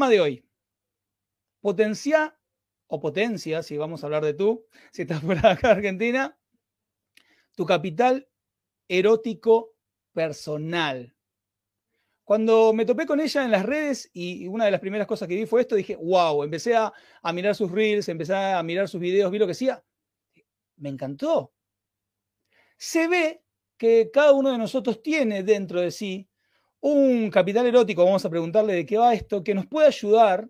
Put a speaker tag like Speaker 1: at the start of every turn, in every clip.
Speaker 1: Tema de hoy. Potencia o potencia, si vamos a hablar de tú, si estás de acá Argentina, tu capital erótico personal. Cuando me topé con ella en las redes y una de las primeras cosas que vi fue esto, dije, wow, empecé a, a mirar sus reels, empecé a mirar sus videos, vi lo que hacía. Me encantó. Se ve que cada uno de nosotros tiene dentro de sí un capital erótico, vamos a preguntarle de qué va esto, que nos puede ayudar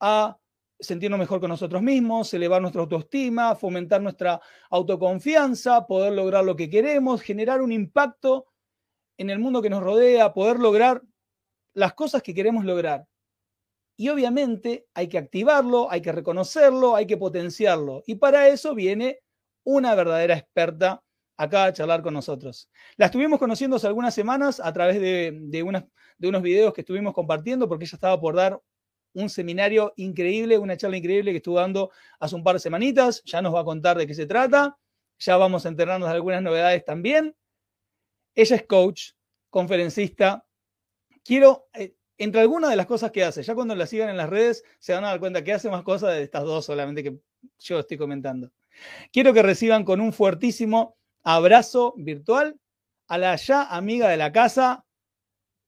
Speaker 1: a sentirnos mejor con nosotros mismos, elevar nuestra autoestima, fomentar nuestra autoconfianza, poder lograr lo que queremos, generar un impacto en el mundo que nos rodea, poder lograr las cosas que queremos lograr. Y obviamente hay que activarlo, hay que reconocerlo, hay que potenciarlo. Y para eso viene una verdadera experta acá a charlar con nosotros. La estuvimos conociendo hace algunas semanas a través de, de, de unos videos que estuvimos compartiendo porque ella estaba por dar un seminario increíble, una charla increíble que estuvo dando hace un par de semanitas. Ya nos va a contar de qué se trata. Ya vamos a enterarnos de algunas novedades también. Ella es coach, conferencista. Quiero, eh, entre algunas de las cosas que hace, ya cuando la sigan en las redes se van a dar cuenta que hace más cosas de estas dos solamente que yo estoy comentando. Quiero que reciban con un fuertísimo abrazo virtual a la ya amiga de la casa,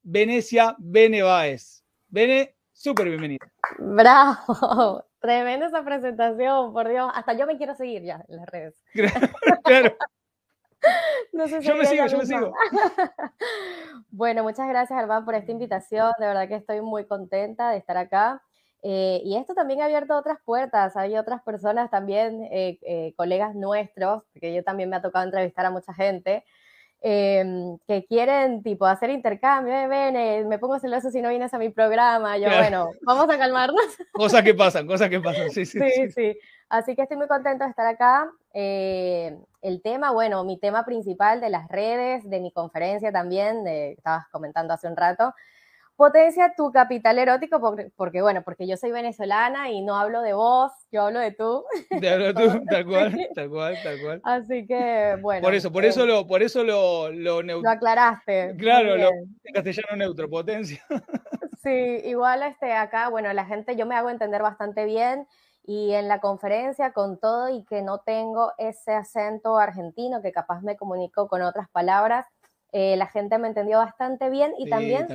Speaker 1: Venecia Benevaez. Bene, súper bienvenida.
Speaker 2: Bravo, tremenda esa presentación, por Dios. Hasta yo me quiero seguir ya en las redes. claro.
Speaker 1: No sé si yo me sigo, yo me sigo.
Speaker 2: bueno, muchas gracias, Alban, por esta invitación. De verdad que estoy muy contenta de estar acá. Eh, y esto también ha abierto otras puertas. Hay otras personas también, eh, eh, colegas nuestros, porque yo también me ha tocado entrevistar a mucha gente, em, que quieren tipo hacer intercambio, eh, ven, me pongo celoso si no vienes a mi programa. Yo, bueno, vamos a calmarnos.
Speaker 1: Cosas que pasan, cosas que pasan, sí,
Speaker 2: sí. Sí, sí. Así que estoy muy contenta de estar acá. el tema, bueno, mi tema principal de las redes, de mi conferencia también, de, estabas comentando hace un rato, potencia tu capital erótico, porque, bueno, porque yo soy venezolana y no hablo de vos, yo hablo de tú.
Speaker 1: Te hablo tú, tal cual, tal cual, tal cual.
Speaker 2: Así que, bueno.
Speaker 1: Por eso, por eso lo, por eso lo, lo,
Speaker 2: lo aclaraste.
Speaker 1: Claro, lo, en castellano neutro, potencia.
Speaker 2: Sí, igual este, acá, bueno, la gente, yo me hago entender bastante bien y en la conferencia con todo y que no tengo ese acento argentino que capaz me comunico con otras palabras, eh, la gente me entendió bastante bien y también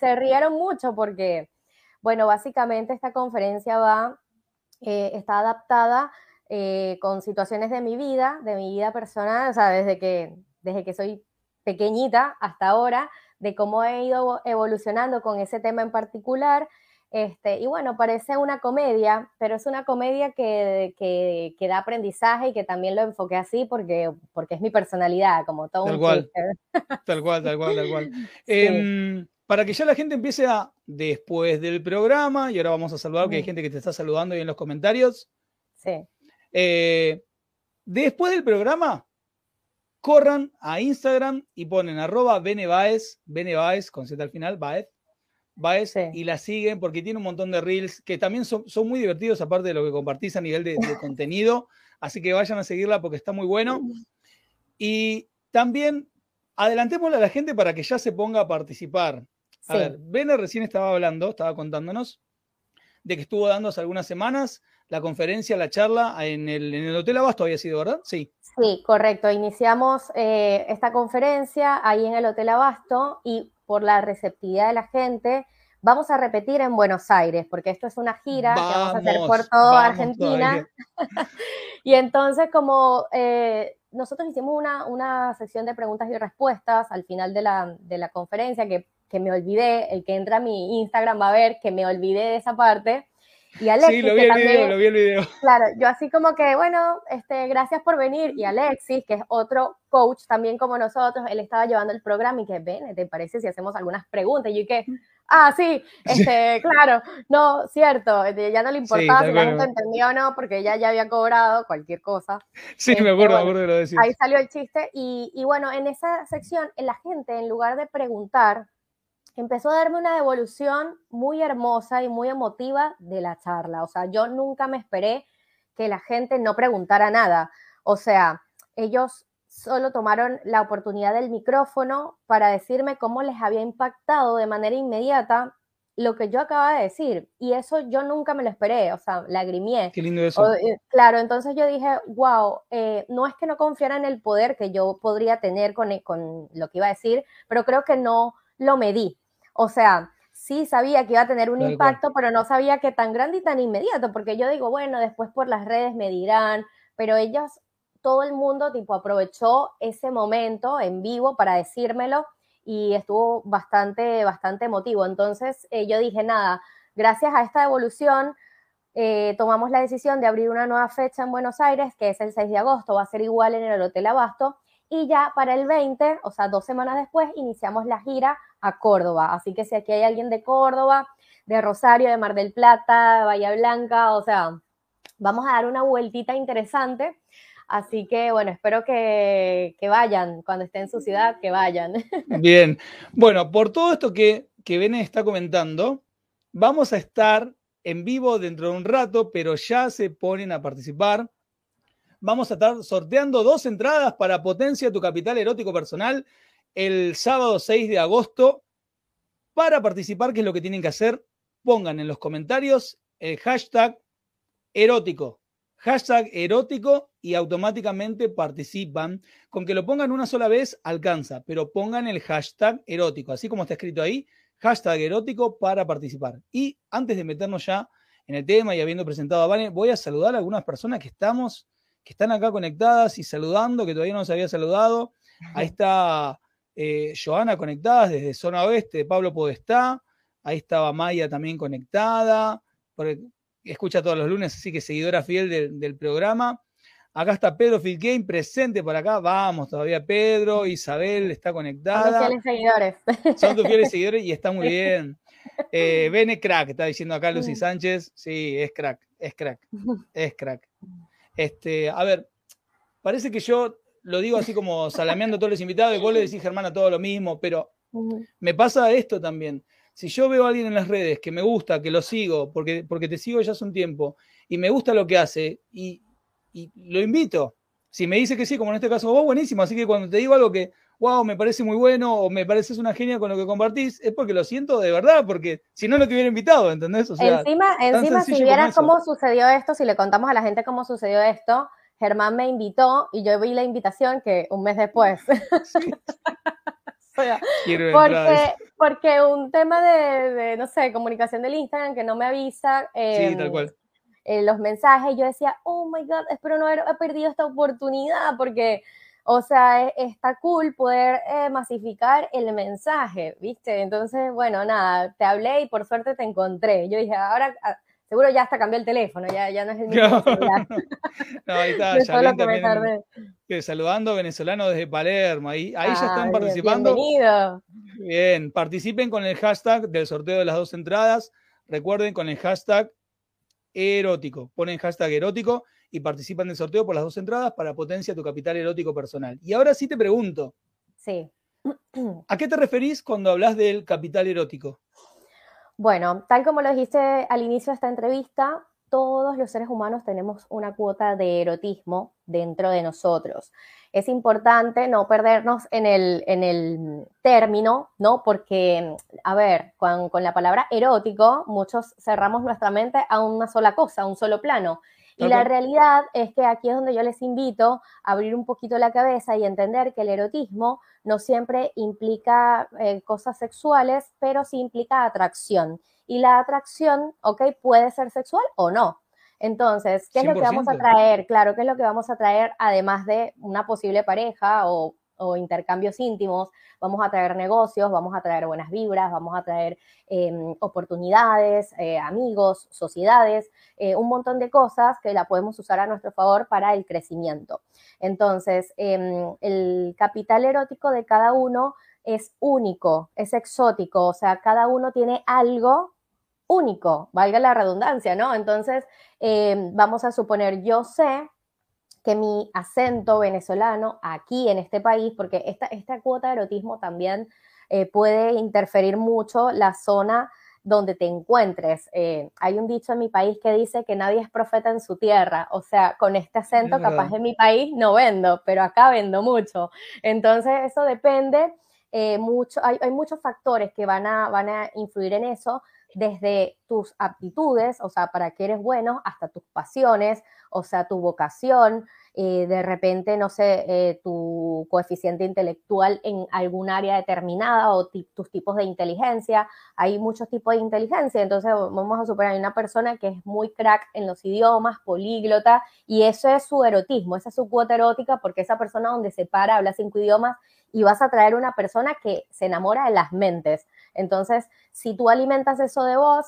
Speaker 2: se, rieron mucho porque, bueno, básicamente esta conferencia va, eh, está adaptada eh, con situaciones de mi vida, de mi vida personal, o sea, desde que, desde que soy pequeñita hasta ahora, de cómo he ido evolucionando con ese tema en particular este, y bueno, parece una comedia, pero es una comedia que, que, da aprendizaje y que también lo enfoqué así porque, porque es mi personalidad, como todo
Speaker 1: tal
Speaker 2: un
Speaker 1: cual, Tal cual, tal cual, tal cual. Em, para que ya la gente empiece a, después del programa, y ahora vamos a saludar, que hay gente que te está saludando ahí en los comentarios.
Speaker 2: Sí.
Speaker 1: Eh, después del programa, corran a Instagram y ponen arroba benebaez, benebaez, con Z al final, baez, va y la siguen porque tiene un montón de reels que también son, muy divertidos, aparte de lo que compartís a nivel de, contenido. Así que vayan a seguirla porque está muy bueno. Y también adelantémosle a la gente para que ya se ponga a participar. A ver, Bene recién estaba hablando, estaba contándonos de que estuvo dando hace algunas semanas la conferencia, la charla en el, en el Hotel Abasto, había sido, ¿verdad?
Speaker 2: Sí. Sí, correcto. Iniciamos eh, esta conferencia ahí en el Hotel Abasto y por la receptividad de la gente. Vamos a repetir en Buenos Aires, porque esto es una gira que vamos a hacer por toda Argentina. y entonces, como eh, nosotros hicimos una, una, sección de preguntas y respuestas al final de la, de la conferencia, que, que, me olvidé, el que entra a mi Instagram va a ver que me olvidé de esa parte. Y Alexis,
Speaker 1: sí, lo vi, el video, lo vi el video.
Speaker 2: Claro, yo así como que, bueno, este, gracias por venir. Y Alexis, que es otro coach también como nosotros, él estaba llevando el programa y que, ven, ¿te parece si hacemos algunas preguntas? Y yo que, Ah, sí, este, claro, no, cierto, este, ya no le importaba si la gente entendía o no, porque ella ya había cobrado cualquier cosa.
Speaker 1: Sí, me este, acuerdo, me acuerdo de lo decís.
Speaker 2: Ahí salió el chiste, y, y bueno, en esa sección, la gente, en lugar de preguntar, empezó a darme una devolución muy hermosa y muy emotiva de la charla. O sea, yo nunca me esperé que la gente no preguntara nada. O sea, ellos solo tomaron la oportunidad del micrófono para decirme cómo les había impactado de manera inmediata lo que yo acababa de decir. Y eso yo nunca me lo esperé, o sea, lagrimié.
Speaker 1: Qué lindo eso.
Speaker 2: Eh, claro, entonces yo dije, wow, eh, no es que no confiara en el poder que yo podría tener con, con lo que iba a decir, pero creo que no lo medí. O sea, sí sabía que iba a tener un impacto, pero no sabía que tan grande y tan inmediato, porque yo digo, bueno, después por las redes me dirán, pero ellos todo el mundo tipo aprovechó ese momento en vivo para decírmelo y estuvo bastante, bastante emotivo. Entonces eh, yo dije, nada, gracias a esta evolución eh, tomamos la decisión de abrir una nueva fecha en Buenos Aires, que es el 6 de agosto, va a ser igual en el Hotel Abasto, y ya para el 20, o sea, dos semanas después, iniciamos la gira a Córdoba. Así que si aquí hay alguien de Córdoba, de Rosario, de Mar del Plata, Bahía Blanca, o sea, vamos a dar una vueltita interesante Así que bueno, espero que, vayan, cuando estén en su ciudad, que vayan.
Speaker 1: Bien, bueno, por todo esto que, que está comentando, vamos a estar en vivo dentro de un rato, pero ya se ponen a participar. Vamos a estar sorteando dos entradas para Potencia tu Capital Erótico Personal el sábado 6 de agosto. Para participar, ¿qué es lo que tienen que hacer? Pongan en los comentarios el hashtag erótico hashtag erótico y automáticamente participan. Con que lo pongan una sola vez alcanza, pero pongan el hashtag erótico, así como está escrito ahí, hashtag erótico para participar. Y antes de meternos ya en el tema y habiendo presentado a Vane, voy a saludar a algunas personas que estamos, que están acá conectadas y saludando, que todavía no nos había saludado. Ahí está eh, Joana conectada desde zona oeste, Pablo Podestá. Ahí estaba Maya también conectada escucha todos los lunes, así que seguidora fiel del, programa. Acá está Pedro Filgame presente por acá. Vamos, todavía Pedro, Isabel está conectada.
Speaker 2: Son tus fieles seguidores.
Speaker 1: Son tus fieles seguidores y está muy bien. Eh, Bene crack, está diciendo acá Lucy. Sánchez. Sí, es crack, es crack, es crack. Este, a ver, parece que yo lo digo así como salameando a todos los invitados y vos le decís, Germán, todo lo mismo, pero me pasa esto también si yo veo a alguien en las redes que me gusta, que lo sigo, porque, porque te sigo ya hace un tiempo, y me gusta lo que hace, y, lo invito. Si me dice que sí, como en este caso vos, buenísimo. Así que cuando te digo algo que, wow, me parece muy bueno, o me pareces una genia con lo que compartís, es porque lo siento de verdad, porque si no, no te hubiera invitado, ¿entendés?
Speaker 2: encima, encima si vieras cómo sucedió esto, si le contamos a la gente cómo sucedió esto, Germán me invitó y yo vi la invitación que un mes después. porque, porque un tema de, no sé, comunicación del Instagram que no me avisa
Speaker 1: em,
Speaker 2: eh, los mensajes, yo decía, oh my God, espero no haber perdido esta oportunidad porque, o sea, e, está cool poder eh, masificar el mensaje, ¿viste? Entonces, bueno, nada, te hablé y por suerte te encontré. Yo dije, ahora ah, Seguro ya hasta cambió el teléfono, ya, ya no es el mismo celular.
Speaker 1: no, ahí está, ya también, que saludando venezolano desde Palermo, ahí, ahí ya están participando.
Speaker 2: Bienvenido.
Speaker 1: Bien, participen con el hashtag del sorteo de las dos entradas. Recuerden con el hashtag erótico. Ponen hashtag erótico y participan del sorteo por las dos entradas para potencia tu capital erótico personal. Y ahora sí te pregunto.
Speaker 2: Sí.
Speaker 1: ¿A qué te referís cuando hablas del capital erótico?
Speaker 2: Bueno, tal como lo dijiste al inicio de esta entrevista, todos los seres humanos tenemos una cuota de erotismo dentro de nosotros. Es importante no perdernos en el, en el término, ¿no? Porque, a ver, con, con la palabra erótico, muchos cerramos nuestra mente a una sola cosa, a un solo plano. Y la realidad es que aquí es donde yo les invito a abrir un poquito la cabeza y entender que el erotismo no siempre implica eh, cosas sexuales, pero sí implica atracción. Y la atracción, ok, puede ser sexual o no. Entonces, ¿qué es lo que vamos a traer? Claro, ¿qué es lo que vamos a traer además de una posible pareja o o intercambios íntimos, vamos a traer negocios, vamos a traer buenas vibras, vamos a traer em, oportunidades, eh, amigos, sociedades, eh, un montón de cosas que la podemos usar a nuestro favor para el crecimiento. Entonces, em, el capital erótico de cada uno es único, es exótico, o sea, cada uno tiene algo único, valga la redundancia, ¿no? Entonces, eh, vamos a suponer, yo sé que mi acento venezolano aquí en este país, porque esta, esta cuota de erotismo también eh, puede interferir mucho la zona donde te encuentres. Eh, hay un dicho en mi país que dice que nadie es profeta en su tierra, o sea, con este acento capaz en mi país no vendo, pero acá vendo mucho. Entonces, eso depende eh, mucho, hay, hay, muchos factores que van a, van a influir en eso, desde tus aptitudes, o sea, para qué eres bueno, hasta tus pasiones, o sea, tu vocación, eh, de repente, no sé, eh, tu coeficiente intelectual en algún área determinada o tus tipos de inteligencia. Hay muchos tipos de inteligencia, entonces vamos a suponer, hay una persona que es muy crack en los idiomas, políglota, y eso es su erotismo, esa es su cuota erótica, porque esa persona donde se para habla cinco idiomas y vas a traer una persona que se enamora de las mentes. Entonces, si tú alimentas eso de vos,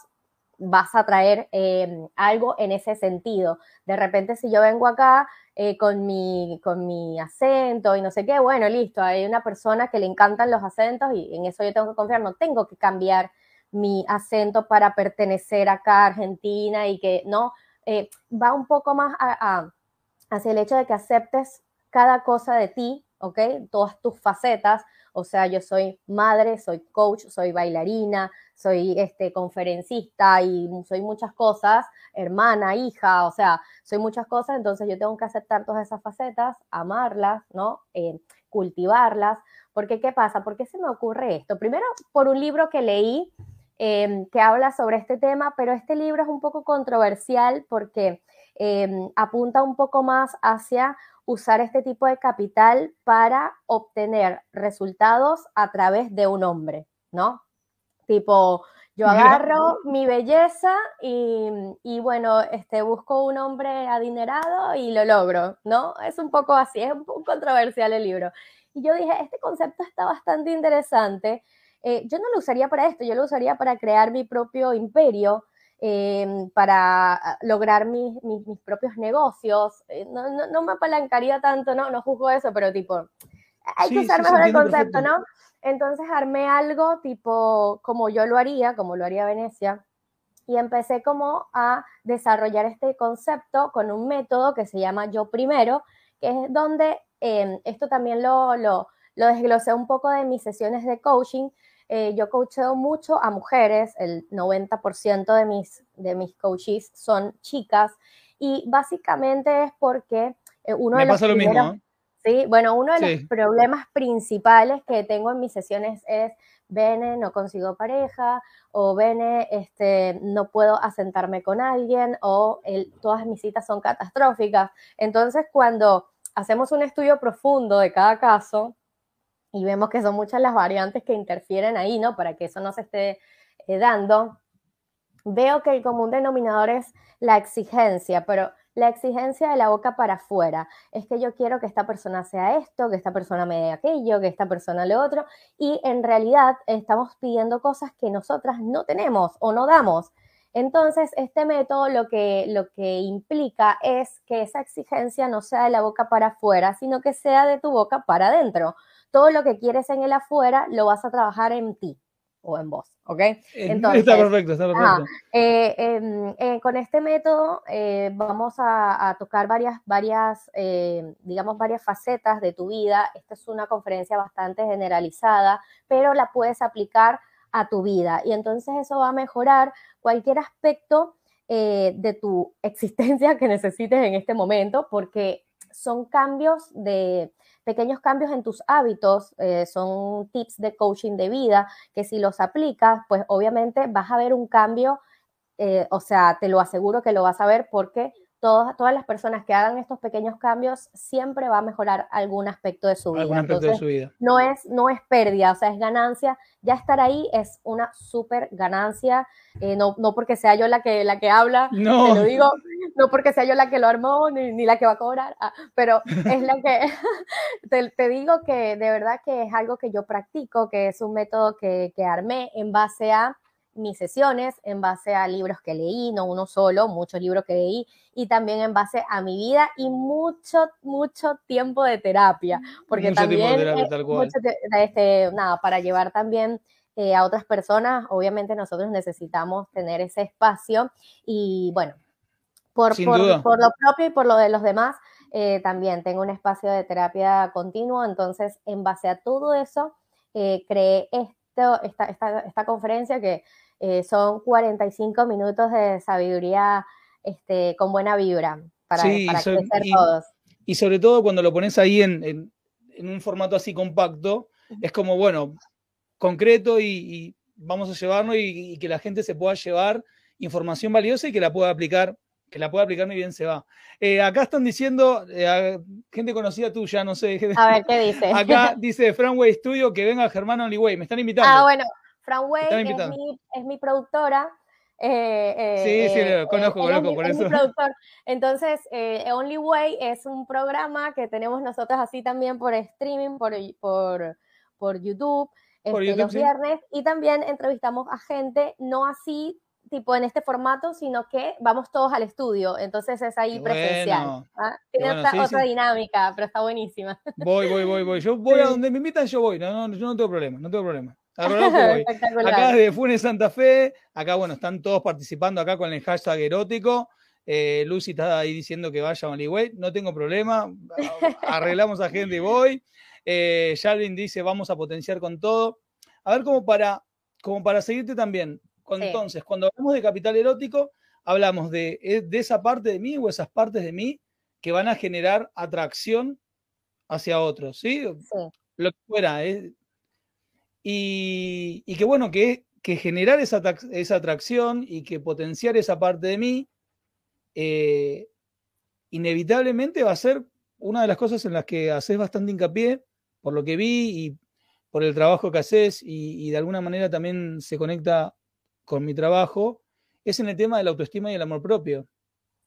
Speaker 2: vas a traer em, algo en ese sentido. De repente, si yo vengo acá eh, con, mi, con mi acento y no sé qué, bueno, listo, hay una persona que le encantan los acentos y en eso yo tengo que confiar, no tengo que cambiar mi acento para pertenecer acá a Argentina y que no, eh, va un poco más hacia el hecho de que aceptes cada cosa de ti ¿ok? Todas tus facetas, o sea, yo soy madre, soy coach, soy bailarina, soy este, conferencista y soy muchas cosas, hermana, hija, o sea, soy muchas cosas, entonces yo tengo que aceptar todas esas facetas, amarlas, ¿no? Eh, cultivarlas, porque ¿qué pasa? ¿Por qué se me ocurre esto? Primero, por un libro que leí em, que habla sobre este tema, pero este libro es un poco controversial porque em, apunta un poco más hacia usar este tipo de capital para obtener resultados a través de un hombre, ¿no? Tipo, yo agarro mi belleza y, bueno, este, busco un hombre adinerado y lo logro, ¿no? Es un poco así, es un poco controversial el libro. Y yo dije, este concepto está bastante interesante. Eh, yo no lo usaría para esto, yo lo usaría para crear mi propio imperio, Em, para lograr mis, mis, propios negocios. Eh, no, no, no, me apalancaría tanto, ¿no? No juzgo eso, pero tipo, hay que usar mejor el concepto, ¿no? Entonces armé algo tipo como yo lo haría, como lo haría Venecia, y empecé como a desarrollar este concepto con un método que se llama Yo Primero, que es donde em, esto también lo, lo, lo desglosé un poco de mis sesiones de coaching, eh, yo coacheo mucho a mujeres, el 90% de mis, de mis coaches son chicas y básicamente es porque eh, uno de los
Speaker 1: lo mismo, ¿eh?
Speaker 2: Sí, bueno, uno de los problemas principales que tengo en mis sesiones es, Bene, no consigo pareja, o Bene, este, no puedo asentarme con alguien, o todas mis citas son catastróficas. Entonces, cuando hacemos un estudio profundo de cada caso, y vemos que son muchas las variantes que interfieren ahí, ¿no? Para que eso no se esté eh, dando. Veo que el común denominador es la exigencia, pero la exigencia de la boca para afuera. Es que yo quiero que esta persona sea esto, que esta persona me dé aquello, que esta persona lo otro, y en realidad estamos pidiendo cosas que nosotras no tenemos o no damos. Entonces, este método lo que, lo que implica es que esa exigencia no sea de la boca para afuera, sino que sea de tu boca para adentro todo lo que quieres en el afuera lo vas a trabajar en ti o en vos, ¿ok?
Speaker 1: Entonces, está perfecto, está perfecto.
Speaker 2: Eh, em, eh, con este método eh, vamos a, tocar varias, varias digamos, varias facetas de tu vida. Esta es una conferencia bastante generalizada, pero la puedes aplicar a tu vida y entonces eso va a mejorar cualquier aspecto de tu existencia que necesites en este momento porque son cambios de pequeños cambios en tus hábitos, eh, son tips de coaching de vida, que si los aplicas, pues obviamente vas a ver un cambio, eh, o sea, te lo aseguro que lo vas a ver porque todas, todas las personas que hagan estos pequeños cambios siempre va a mejorar algún aspecto de su vida.
Speaker 1: Algún aspecto de su vida.
Speaker 2: No es, no es pérdida, o sea, es ganancia. Ya estar ahí es una súper ganancia, eh, no, no porque sea yo la que, la que habla, no. te lo digo, no porque sea yo la que lo armó, ni, ni la que va a cobrar, ah, pero es la que, te, te, digo que de verdad que es algo que yo practico, que es un método que, que armé en base a mis sesiones en base a libros que leí, no uno solo, muchos libros que leí, y también en base a mi vida y mucho, mucho tiempo de terapia, porque también, este, nada, para llevar también eh, a otras personas, obviamente nosotros necesitamos tener ese espacio y bueno, por, por, por, lo propio y por lo de los demás, eh, también tengo un espacio de terapia continuo, entonces en base a todo eso, eh, creé esto, esta, esta, esta conferencia que eh, son 45 minutos de sabiduría este, con buena vibra para, crecer todos.
Speaker 1: Y sobre todo cuando lo pones ahí en, en, un formato así compacto, es como, bueno, concreto y, vamos a llevarlo y, y, que la gente se pueda llevar información valiosa y que la pueda aplicar que la pueda aplicar muy bien se va. Eh, acá están diciendo, eh, gente conocida tuya, no sé.
Speaker 2: A ver, ¿qué dice?
Speaker 1: Acá dice Franway Studio que venga Germán Onlyway, me están invitando.
Speaker 2: Ah, bueno, Franway es mi, es mi productora.
Speaker 1: Eh, sí, sí, lo conozco, conozco, por eso.
Speaker 2: Entonces, Only Way es un programa que tenemos nosotros así también por streaming, por, por, por YouTube, por este, los viernes, y también entrevistamos a gente, no así tipo en este formato, sino que vamos todos al estudio, entonces es ahí presencial. ¿ah? Tiene otra, dinámica, pero está buenísima.
Speaker 1: Voy, voy, voy, voy. Yo voy a donde me invitan, yo voy. No, no, yo no tengo problema, no tengo problema. Acá desde Funes Santa Fe, acá bueno, están todos participando acá con el hashtag erótico. Eh, Lucy está ahí diciendo que vaya a Way, no tengo problema, arreglamos a gente y voy. Eh, dice, vamos a potenciar con todo. A ver, como para, como para seguirte también, entonces, cuando hablamos de capital erótico, hablamos de, eh, de, esa parte de mí o esas partes de mí que van a generar atracción hacia otros, ¿sí? Lo que fuera. ¿eh? Y, que bueno, que, que generar esa, esa, atracción y que potenciar esa parte de mí, eh, inevitablemente va a ser una de las cosas en las que haces bastante hincapié, por lo que vi y por el trabajo que haces y de alguna manera también se conecta con mi trabajo es en el tema de la autoestima y el amor propio.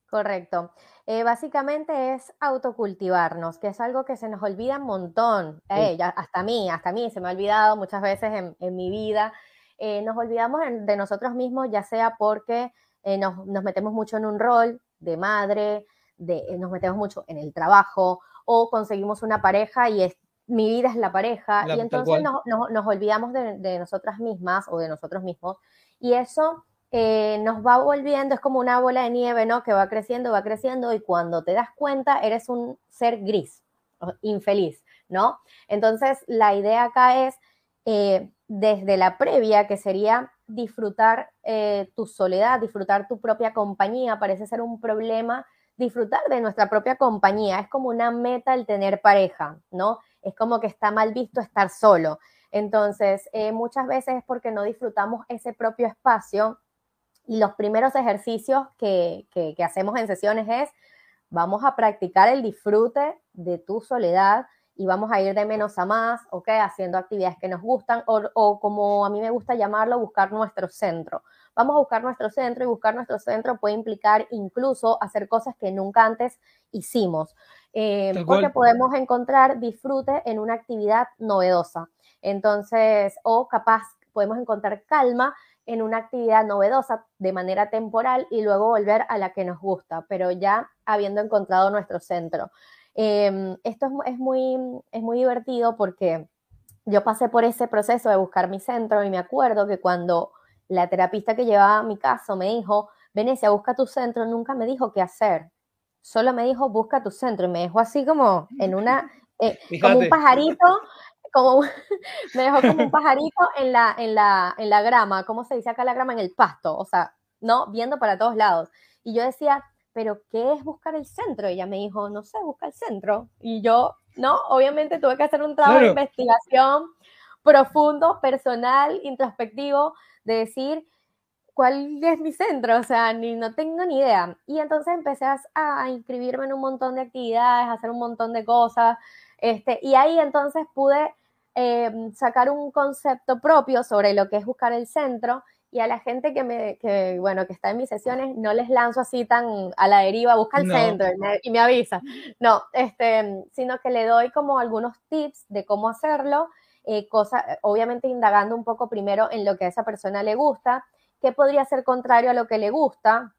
Speaker 2: Correcto. Eh, básicamente es autocultivarnos, que es algo que se nos olvida un montón. Eh, hasta a mí, hasta a mí se me ha olvidado muchas veces en, mi vida. Eh, nos olvidamos de nosotros mismos, ya sea porque nos, metemos mucho en un rol de madre, de, nos metemos mucho en el trabajo o conseguimos una pareja y es, mi vida es la pareja y entonces nos, olvidamos de, de nosotras mismas o de nosotros mismos y eso eh, nos va volviendo, es como una bola de nieve, ¿no? Que va creciendo, va creciendo y cuando te das cuenta eres un ser gris, infeliz, ¿no? Entonces, la idea acá es, eh, desde la previa, que sería disfrutar eh, tu soledad, disfrutar tu propia compañía, parece ser un problema disfrutar de nuestra propia compañía, es como una meta el tener pareja, ¿no? Es como que está mal visto estar solo. Entonces, muchas veces es porque no disfrutamos ese propio espacio y los primeros ejercicios que, hacemos en sesiones es, vamos a practicar el disfrute de tu soledad y vamos a ir de menos a más, ¿ok? Haciendo actividades que nos gustan o, o, como a mí me gusta llamarlo, buscar nuestro centro. Vamos a buscar nuestro centro y buscar nuestro centro puede implicar incluso hacer cosas que nunca antes hicimos, eh, porque podemos encontrar disfrute en una actividad novedosa. Entonces, o capaz podemos encontrar calma en una actividad novedosa de manera temporal y luego volver a la que nos gusta, pero ya habiendo encontrado nuestro centro. Em, esto es, muy, es muy divertido porque yo pasé por ese proceso de buscar mi centro y me acuerdo que cuando la terapista que llevaba mi caso me dijo, Venecia, busca tu centro, nunca me dijo qué hacer. Solo me dijo, busca tu centro. Y me dejó así como en una, eh, como un pajarito, como me dejó como un pajarito en la, en la, en la grama, ¿cómo se dice acá la grama? En el pasto, o sea, ¿no? Viendo para todos lados. Y yo decía, ¿pero qué es buscar el centro? Y ella me dijo, no sé, busca el centro. Y yo, no, obviamente tuve que hacer un trabajo de investigación profundo, personal, introspectivo, de decir cuál es mi centro, o sea, ni no tengo ni idea. Y entonces empecé a, inscribirme en un montón de actividades, a hacer un montón de cosas, este, y ahí entonces pude em, sacar un concepto propio sobre lo que es buscar el centro y a la gente que me, que, bueno, que está en mis sesiones, no les lanzo así tan a la deriva, busca el centro y me, avisa. No, este, sino que le doy como algunos tips de cómo hacerlo, eh, cosa, obviamente indagando un poco primero en lo que a esa persona le gusta qué podría ser contrario a lo que le gusta,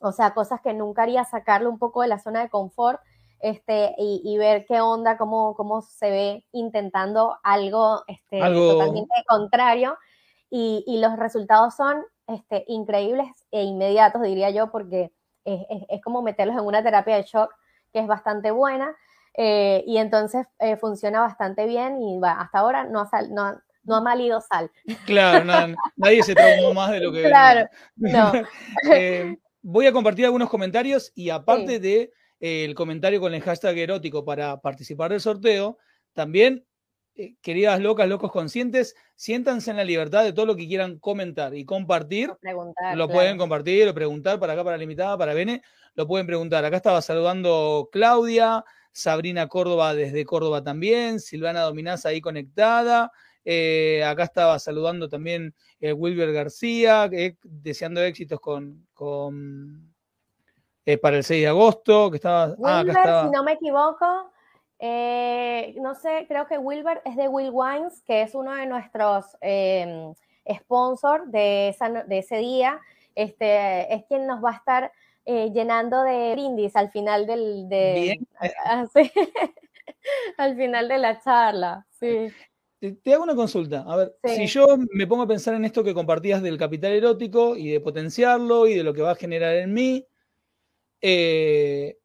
Speaker 2: o sea, cosas que nunca haría sacarlo un poco de la zona de confort este, y, ver qué onda, cómo, cómo se ve intentando algo, este, totalmente contrario. Y, y, los resultados son este, increíbles e inmediatos, diría yo, porque es, es, como meterlos en una terapia de shock que es bastante buena. Eh, y entonces eh, funciona bastante bien y va, hasta ahora no ha, no, no ha malido sal.
Speaker 1: Claro, nadie se traumó más de lo que...
Speaker 2: Claro, no.
Speaker 1: Eh, voy a compartir algunos comentarios y aparte de el comentario con el hashtag erótico para participar del sorteo, también, eh, queridas locas, locos conscientes, siéntanse en la libertad de todo lo que quieran comentar y compartir. lo pueden compartir o preguntar para acá, para la invitada, para Bene, lo pueden preguntar. Acá estaba saludando Claudia, Sabrina Córdoba desde Córdoba también, Silvana Dominás ahí conectada. Eh, acá estaba saludando también eh, Wilber García, deseando éxitos con, con para el 6 de agosto, que estaba...
Speaker 2: Ah, Wilber, si no me equivoco, eh, no sé, creo que Wilber es de Will Wines, que es uno de nuestros eh, sponsors de, de, ese día. Este, es quien nos va a estar eh, llenando de brindis al final del... De, ah, al final de la charla, sí.
Speaker 1: Te hago una consulta. A ver, si yo me pongo a pensar en esto que compartías del capital erótico y de potenciarlo y de lo que va a generar en mí, eh,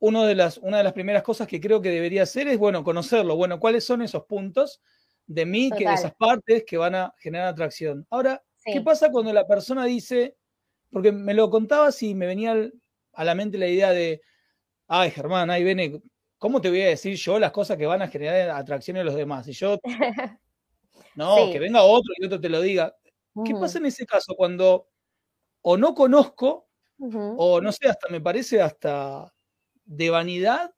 Speaker 1: de las, una de las primeras cosas que creo que debería hacer es, bueno, conocerlo. Bueno, ¿cuáles son esos puntos de mí, que, esas partes que van a generar atracción? Ahora, ¿qué pasa cuando la persona dice, porque me lo contabas y me venía a la mente la idea de, ay, Germán, ahí viene, ¿cómo te voy a decir yo las cosas que van a generar atracción en los demás? Y yo, no, que venga otro y otro te lo diga. ¿Qué pasa en ese caso cuando o no conozco o no sé, hasta me parece hasta de vanidad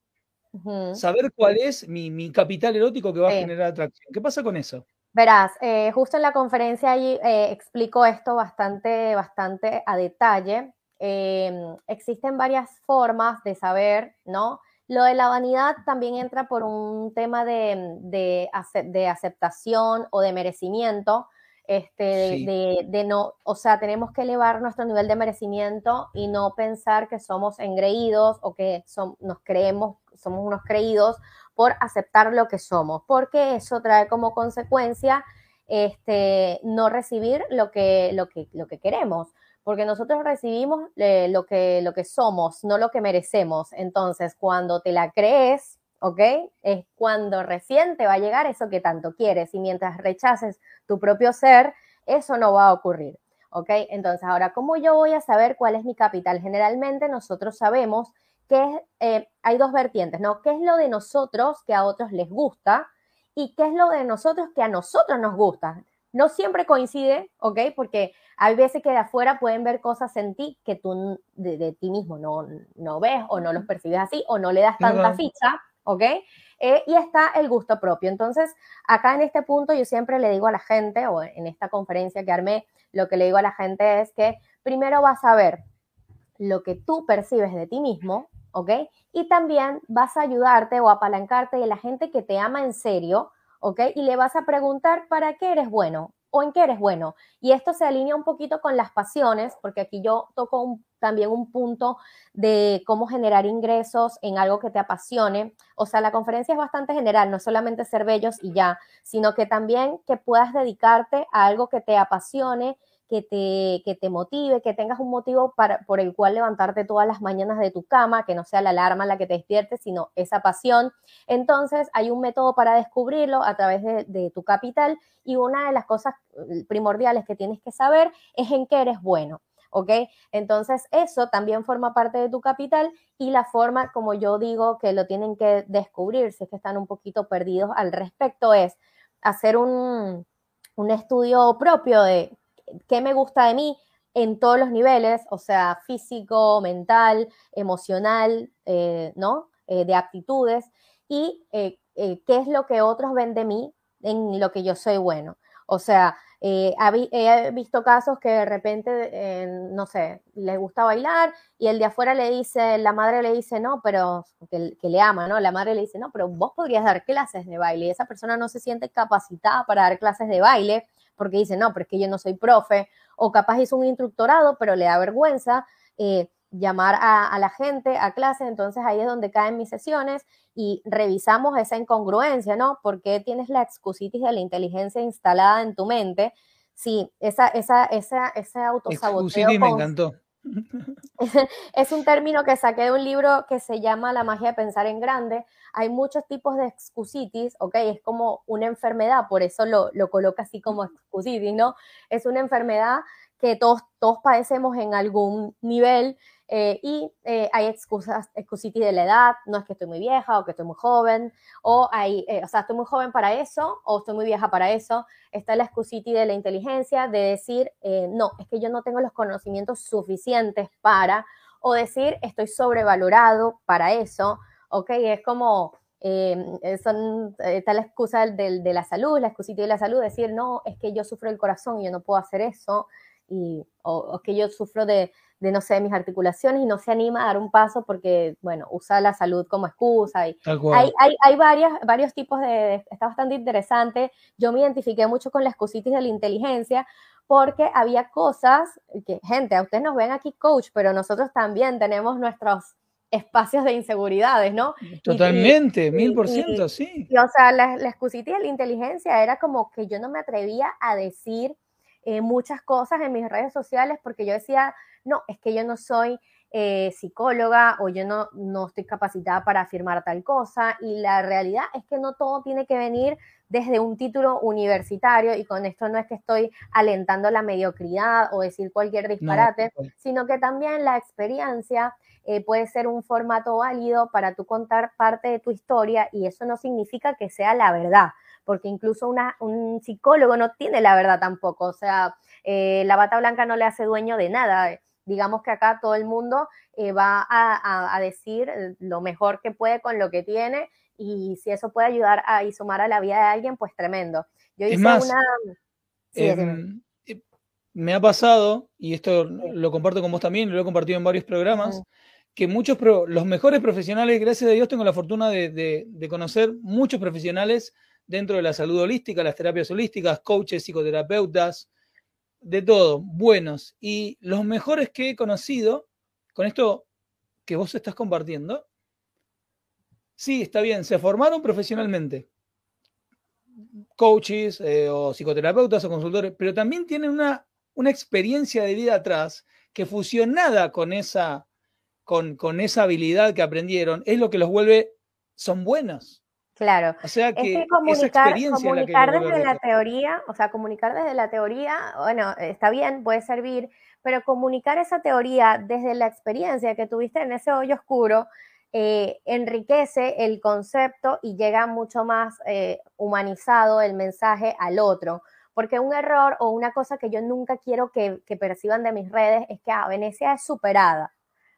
Speaker 1: saber cuál es mi, capital erótico que va a generar atracción. ¿Qué pasa con eso?
Speaker 2: Verás, eh, justo en la conferencia allí eh, explico esto bastante, bastante a detalle. Em, existen varias formas de saber, ¿no? Lo de la vanidad también entra por un tema de, de aceptación o de merecimiento este, de, no, o sea, tenemos que elevar nuestro nivel de merecimiento y no pensar que somos engreídos o que nos creemos, somos unos creídos por aceptar lo que somos, porque eso trae como consecuencia este, no recibir lo que, lo que, lo que queremos, porque nosotros recibimos eh, lo, que, lo que somos, no lo que merecemos. Entonces, cuando te la crees, ¿ok? Es cuando recién te va a llegar eso que tanto quieres y mientras rechaces tu propio ser, eso no va a ocurrir, ¿ok? Entonces, ahora, ¿cómo yo voy a saber cuál es mi capital? Generalmente nosotros sabemos que eh, hay dos vertientes, ¿no? ¿Qué es lo de nosotros que a otros les gusta y qué es lo de nosotros que a nosotros nos gusta? No siempre coincide, ¿ok? Porque hay veces que de afuera pueden ver cosas en ti que tú de, ti mismo no, no ves o no los percibes así o no le das tanta ficha, ¿ok? Eh, y está el gusto propio. Entonces, acá en este punto yo siempre le digo a la gente, o en esta conferencia que armé, lo que le digo a la gente es que primero vas a ver lo que tú percibes de ti mismo, ¿ok? Y también vas a ayudarte o apalancarte de la gente que te ama en serio, ¿ok? Y le vas a preguntar para qué eres bueno o en qué eres bueno. Y esto se alinea un poquito con las pasiones, porque aquí yo toco también un punto de cómo generar ingresos en algo que te apasione. O sea, la conferencia es bastante general, no solamente ser bellos y ya, sino que también que puedas dedicarte a algo que te apasione que te, que te motive, que tengas un motivo para, por el cual levantarte todas las mañanas de tu cama, que no sea la alarma la que te despierte, sino esa pasión. Entonces, hay un método para descubrirlo a través de, de tu capital y una de las cosas eh, primordiales que tienes que saber es en qué eres bueno. ¿Ok? Entonces, eso también forma parte de tu capital y la forma, como yo digo, que lo tienen que descubrir, si es que están un poquito perdidos al respecto, es hacer un, un estudio propio de qué me gusta de mí en todos los niveles, o sea, físico, mental, emocional, eh, ¿no? Eh, de aptitudes y eh, qué es lo que otros ven de mí en lo que yo soy bueno. O sea, he visto casos que de repente, no sé, le gusta bailar y el de afuera le dice, la madre le dice, no, pero que, que, le ama, ¿no? La madre le dice, no, pero vos podrías dar clases de baile y esa persona no se siente capacitada para dar clases de baile porque dice, no, pero es que yo no soy profe, o capaz hizo un instructorado, pero le da vergüenza. Eh, llamar a, la gente a clase, entonces ahí es donde caen mis sesiones y revisamos esa incongruencia, ¿no? Porque tienes la excusitis de la inteligencia instalada en tu mente? Sí, esa, esa, esa, ese autosaboteo.
Speaker 1: Excusitis me encantó.
Speaker 2: es un término que saqué de un libro que se llama La magia de pensar en grande. Hay muchos tipos de excusitis, ¿ok? Es como una enfermedad, por eso lo, lo coloca así como excusitis, ¿no? Es una enfermedad que todos, todos padecemos en algún nivel eh, y eh, hay excusas, excusitis de la edad, no es que estoy muy vieja o que estoy muy joven, o hay, eh, o sea, estoy muy joven para eso o estoy muy vieja para eso. Está la excusitis de la inteligencia, de decir, no, es que yo no tengo los conocimientos suficientes para, o decir, estoy sobrevalorado para eso, ¿ok? Es como, son, está la excusa de, de la salud, la excusitis de la salud, decir, no, es que yo sufro el corazón y yo no puedo hacer eso, y, o, que yo sufro de, de, no sé, mis articulaciones y no se anima a dar un paso porque, bueno, usa la salud como excusa. Y hay, hay, hay varias, varios tipos de, está bastante interesante. Yo me identifiqué mucho con la excusitis de la inteligencia porque había cosas que, gente, a ustedes nos ven aquí coach, pero nosotros también tenemos nuestros espacios de inseguridades, ¿no?
Speaker 1: Totalmente, mil por ciento, sí.
Speaker 2: Y, o sea, la, la excusitis de la inteligencia era como que yo no me atrevía a decir eh, muchas cosas en mis redes sociales porque yo decía, no, es que yo no soy eh, psicóloga o yo no, no estoy capacitada para afirmar tal cosa y la realidad es que no todo tiene que venir desde un título universitario y con esto no es que estoy alentando la mediocridad o decir cualquier disparate, sino que también la experiencia eh, puede ser un formato válido para tú contar parte de tu historia y eso no significa que sea la verdad porque incluso una, un psicólogo no tiene la verdad tampoco, o sea, eh, la bata blanca no le hace dueño de nada. Digamos que acá todo el mundo eh, va a, decir lo mejor que puede con lo que tiene y si eso puede ayudar a y sumar a la vida de alguien, pues tremendo.
Speaker 1: Yo hice una... Em, eh, me ha pasado, y esto lo comparto con vos también, lo he compartido en varios programas, que muchos, los mejores profesionales, gracias a Dios tengo la fortuna de, de conocer muchos profesionales dentro de la salud holística, las terapias holísticas, coaches, psicoterapeutas, de todo, buenos. Y los mejores que he conocido, con esto que vos estás compartiendo, sí, está bien, se formaron profesionalmente, coaches eh, o psicoterapeutas o consultores, pero también tienen una, una experiencia de vida atrás que fusionada con esa, con, con esa habilidad que aprendieron, es lo que los vuelve, son buenos.
Speaker 2: Claro.
Speaker 1: O sea que, es comunicar,
Speaker 2: comunicar desde la teoría, o sea, comunicar desde la teoría, bueno, está bien, puede servir, pero comunicar esa teoría desde la experiencia que tuviste en ese hoyo oscuro eh, enriquece el concepto y llega mucho más eh, humanizado el mensaje al otro. Porque un error o una cosa que yo nunca quiero que, que perciban de mis redes es que ah, Venecia es superada.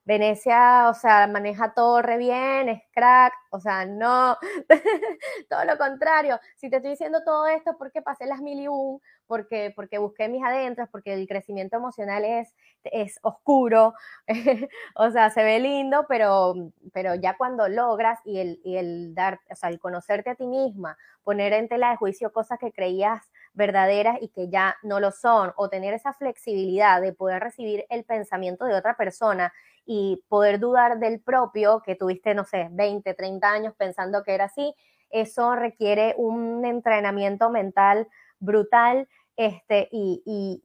Speaker 2: Venecia, o sea, maneja todo re bien, es crack, o sea, no, todo lo contrario. Si te estoy diciendo todo esto es porque pasé las mil y un, porque, porque busqué mis adentros, porque el crecimiento emocional es, es oscuro, o sea, se ve lindo, pero, pero ya cuando logras y el, y el dar, o sea, el conocerte a ti misma, poner en tela de juicio cosas que creías verdaderas y que ya no lo son, o tener esa flexibilidad de poder recibir el pensamiento de otra persona y poder dudar del propio, que tuviste, no sé, 20, 30 años pensando que era así, eso requiere un entrenamiento mental brutal este, y,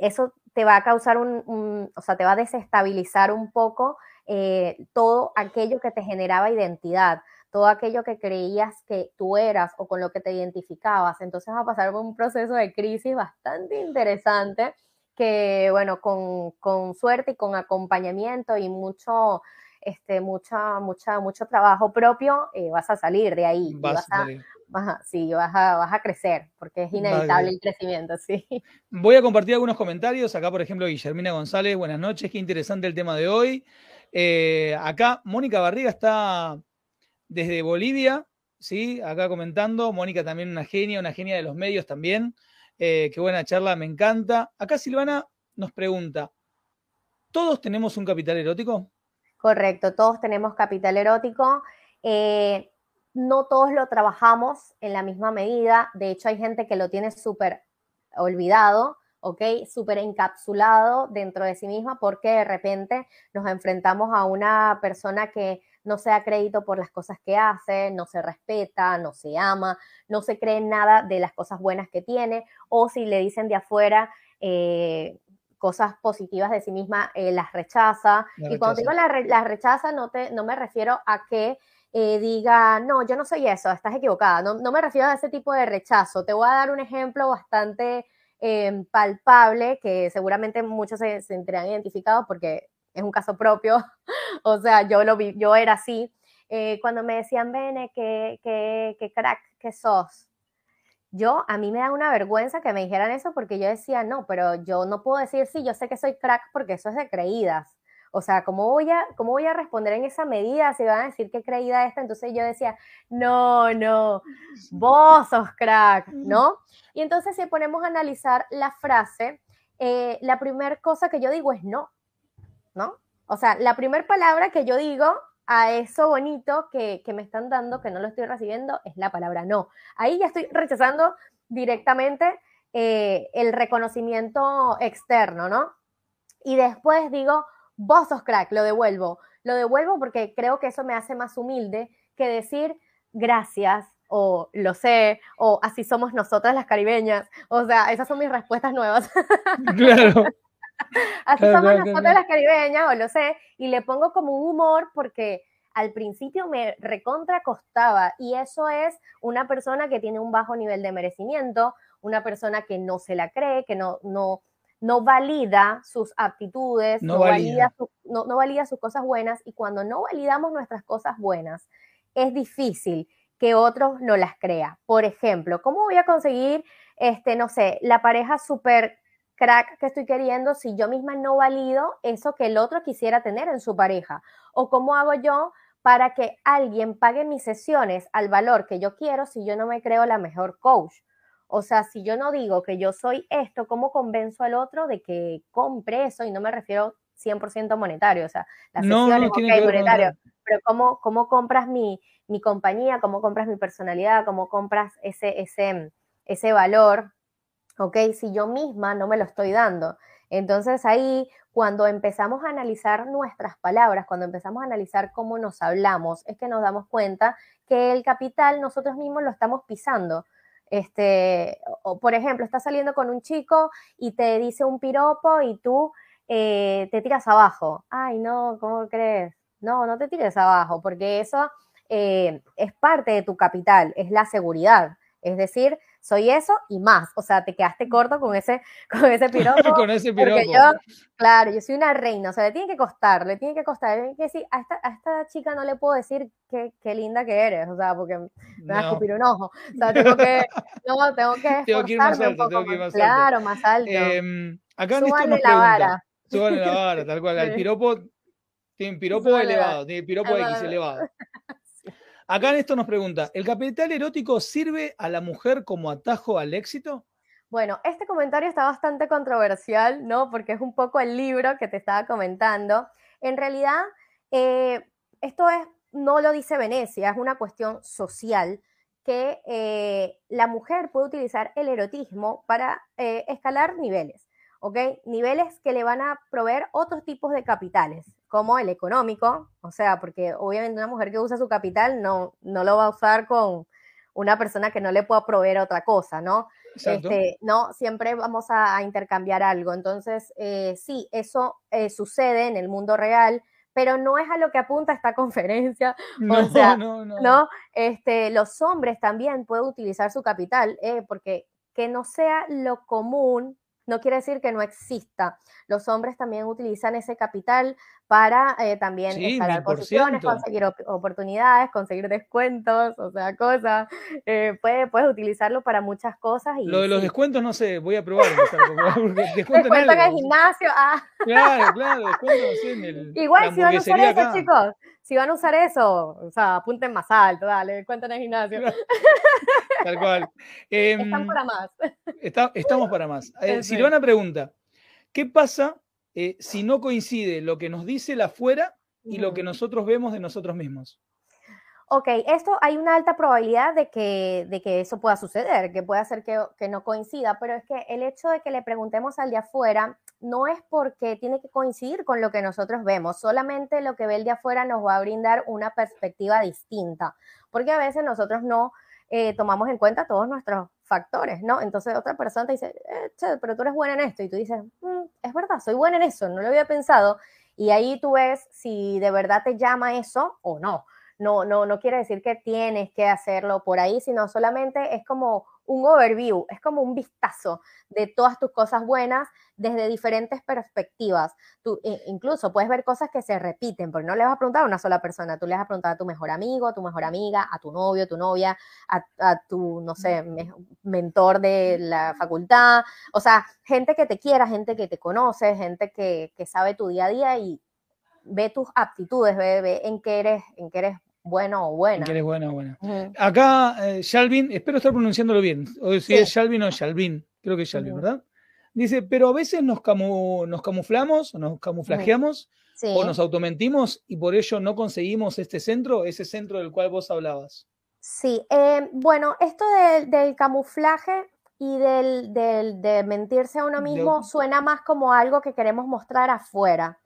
Speaker 2: eso te va a causar un, o sea, te va a desestabilizar un poco eh, todo aquello que te generaba identidad, todo aquello que creías que tú eras o con lo que te identificabas. Entonces va a pasar por un proceso de crisis bastante interesante que, bueno, con, con suerte y con acompañamiento y mucho, este, mucha, mucha, mucho trabajo propio, eh, vas a salir de ahí. Vas, a, vas, sí, vas a, vas a crecer, porque es inevitable el crecimiento, sí.
Speaker 1: Voy a compartir algunos comentarios. Acá, por ejemplo, Guillermina González, buenas noches, qué interesante el tema de hoy. Eh, acá, Mónica Barriga está desde Bolivia, ¿sí? Acá comentando. Mónica también una genia, una genia de los medios también. Eh, qué buena charla, me encanta. Acá Silvana nos pregunta, ¿todos tenemos un capital erótico?
Speaker 2: Correcto, todos tenemos capital erótico. Eh, no todos lo trabajamos en la misma medida. De hecho, hay gente que lo tiene súper, olvidado, ¿ok? Súper encapsulado dentro de sí misma porque de repente nos enfrentamos a una persona que no se da crédito por las cosas que hace, no se respeta, no se ama, no se cree nada de las cosas buenas que tiene, o si le dicen de afuera eh, cosas positivas de sí misma, eh, las rechaza. y cuando digo las rechaza, no, te, no me refiero a que eh, diga, no, yo no soy eso, estás equivocada. No, no, me refiero a ese tipo de rechazo. Te voy a dar un ejemplo bastante em, palpable que seguramente muchos se, se sentirán identificados porque es un caso propio. o sea, yo, lo vi, yo era así. Eh, cuando me decían, Bene, que, que, que crack que sos, yo, a mí me da una vergüenza que me dijeran eso porque yo decía, no, pero yo no puedo decir, sí, yo sé que soy crack porque eso es de creídas. O sea, ¿cómo voy, a, ¿cómo voy a responder en esa medida si van a decir que creída esta? Entonces yo decía, no, no, vos sos crack, ¿no? Y entonces si ponemos a analizar la frase, eh, la primera cosa que yo digo es no, ¿no? O sea, la primera palabra que yo digo a eso bonito que, me están dando, que no lo estoy recibiendo, es la palabra no. Ahí ya estoy rechazando directamente eh, el reconocimiento externo, ¿no? Y después digo, vos sos crack, lo devuelvo. Lo devuelvo porque creo que eso me hace más humilde que decir gracias o lo sé o así somos nosotras las caribeñas. O sea, esas son mis respuestas nuevas. Claro. Así somos nosotros las caribeñas, o lo sé, y le pongo como un humor porque al principio me recontra costaba y eso es una persona que tiene un bajo nivel de merecimiento, una persona que no se la cree, que no, no, no valida sus aptitudes, no, valida. no, no valida sus cosas buenas y cuando no validamos nuestras cosas buenas, es difícil que otros no las crea. Por ejemplo, ¿cómo voy a conseguir, este, no sé, la pareja súper crack que estoy queriendo si yo misma no valido eso que el otro quisiera tener en su pareja? ¿O cómo hago yo para que alguien pague mis sesiones al valor que yo quiero si yo no me creo la mejor coach? O sea, si yo no digo que yo soy esto, ¿cómo convenzo al otro de que compre eso? Y no me refiero 100% monetario, o sea, las sesiones, ok, monetario, pero ¿cómo, cómo compras mi, mi compañía, cómo compras mi personalidad, cómo compras ese, ese, ese valor ¿ok? Si yo misma no me lo estoy dando. Entonces ahí, cuando empezamos a analizar nuestras palabras, cuando empezamos a analizar cómo nos hablamos, es que nos damos cuenta que el capital nosotros mismos lo estamos pisando. Este, por ejemplo, estás saliendo con un chico y te dice un piropo y tú eh, te tiras abajo. Ay, no, ¿cómo crees? No, no te tires abajo, porque eso eh, es parte de tu capital, es la seguridad. Es decir, soy eso y más. O sea, te quedaste corto con ese, con ese piropo.
Speaker 1: con ese piropo.
Speaker 2: Yo, claro, yo soy una reina, o sea, le tiene que costar, le tiene que costar. que decir, a esta, a esta chica no le puedo decir qué, qué linda que eres, o sea, porque me va a escupir un ojo. O sea, tengo que, no, tengo que
Speaker 1: tengo que ir más alto, tengo que ir más
Speaker 2: alto. Claro, más alto.
Speaker 1: Eh, acá Súbale la vara. Súbale la vara, tal cual. El piropo tiene piropo elevado, tiene piropo X elevado. Acá en esto nos pregunta, ¿el capital erótico sirve a la mujer como atajo al éxito?
Speaker 2: Bueno, este comentario está bastante controversial, ¿no? Porque es un poco el libro que te estaba comentando. En realidad, eh, esto es, no lo dice Venecia, es una cuestión social que eh, la mujer puede utilizar el erotismo para eh, escalar niveles, ¿ok? Niveles que le van a proveer otros tipos de capitales como el económico, o sea, porque obviamente una mujer que usa su capital no, no lo va a usar con una persona que no le pueda proveer otra cosa, ¿no? Este, no, siempre vamos a, intercambiar algo. Entonces, eh, sí, eso eh, sucede en el mundo real, pero no es a lo que apunta esta conferencia. No, o sea, no, no. ¿no? Este, los hombres también pueden utilizar su capital, eh, porque que no sea lo común no quiere decir que no exista. Los hombres también utilizan ese capital para eh, también escalar posiciones, conseguir oportunidades, conseguir descuentos, o sea, cosas. Eh, puedes, utilizarlo para muchas cosas. Y,
Speaker 1: Lo de los descuentos, no sé, voy a probar.
Speaker 2: descuento en, el gimnasio. Ah.
Speaker 1: Claro, claro, descuento en el.
Speaker 2: Igual, si van a usar eso, chicos, si van a usar eso, o sea, apunten más alto, dale, descuenten en el gimnasio.
Speaker 1: Tal cual.
Speaker 2: Están em, para más.
Speaker 1: estamos para más. Eh, Silvana pregunta, ¿qué pasa eh, si no coincide lo que nos dice la afuera y lo que nosotros vemos de nosotros mismos?
Speaker 2: ok, esto hay una alta probabilidad de que, de que eso pueda suceder, que pueda ser que, que, no coincida, pero es que el hecho de que le preguntemos al de afuera no es porque tiene que coincidir con lo que nosotros vemos, solamente lo que ve el de afuera nos va a brindar una perspectiva distinta, porque a veces nosotros no eh, tomamos en cuenta todos nuestros factores, ¿no? Entonces otra persona te dice, eh, che, pero tú eres buena en esto, y tú dices, mm, es verdad, soy buena en eso, no lo había pensado, y ahí tú ves si de verdad te llama eso o no no, no, no quiere decir que tienes que hacerlo por ahí, sino solamente es como un overview, es como un vistazo de todas tus cosas buenas desde diferentes perspectivas. Tú eh, incluso puedes ver cosas que se repiten, porque no le vas a preguntar a una sola persona, tú le vas a preguntar a tu mejor amigo, a tu mejor amiga, a tu novio, tu novia, a, tu, no sé, mentor de la facultad, o sea, gente que te quiera, gente que te conoce, gente que, que sabe tu día a día y ve tus aptitudes, ve, ve en qué eres, en qué eres bueno o buena.
Speaker 1: Que eres buena o buena. Acá, eh, Shalvin, espero estar pronunciándolo bien, o si es Shalvin o Shalvin, creo que es Shalvin, ¿verdad? Dice, pero a veces nos, nos camuflamos, nos camuflajeamos, o nos automentimos y por ello no conseguimos este centro, ese centro del cual vos hablabas.
Speaker 2: Sí, eh, bueno, esto del camuflaje y del, de mentirse a uno mismo suena más como algo que queremos mostrar afuera.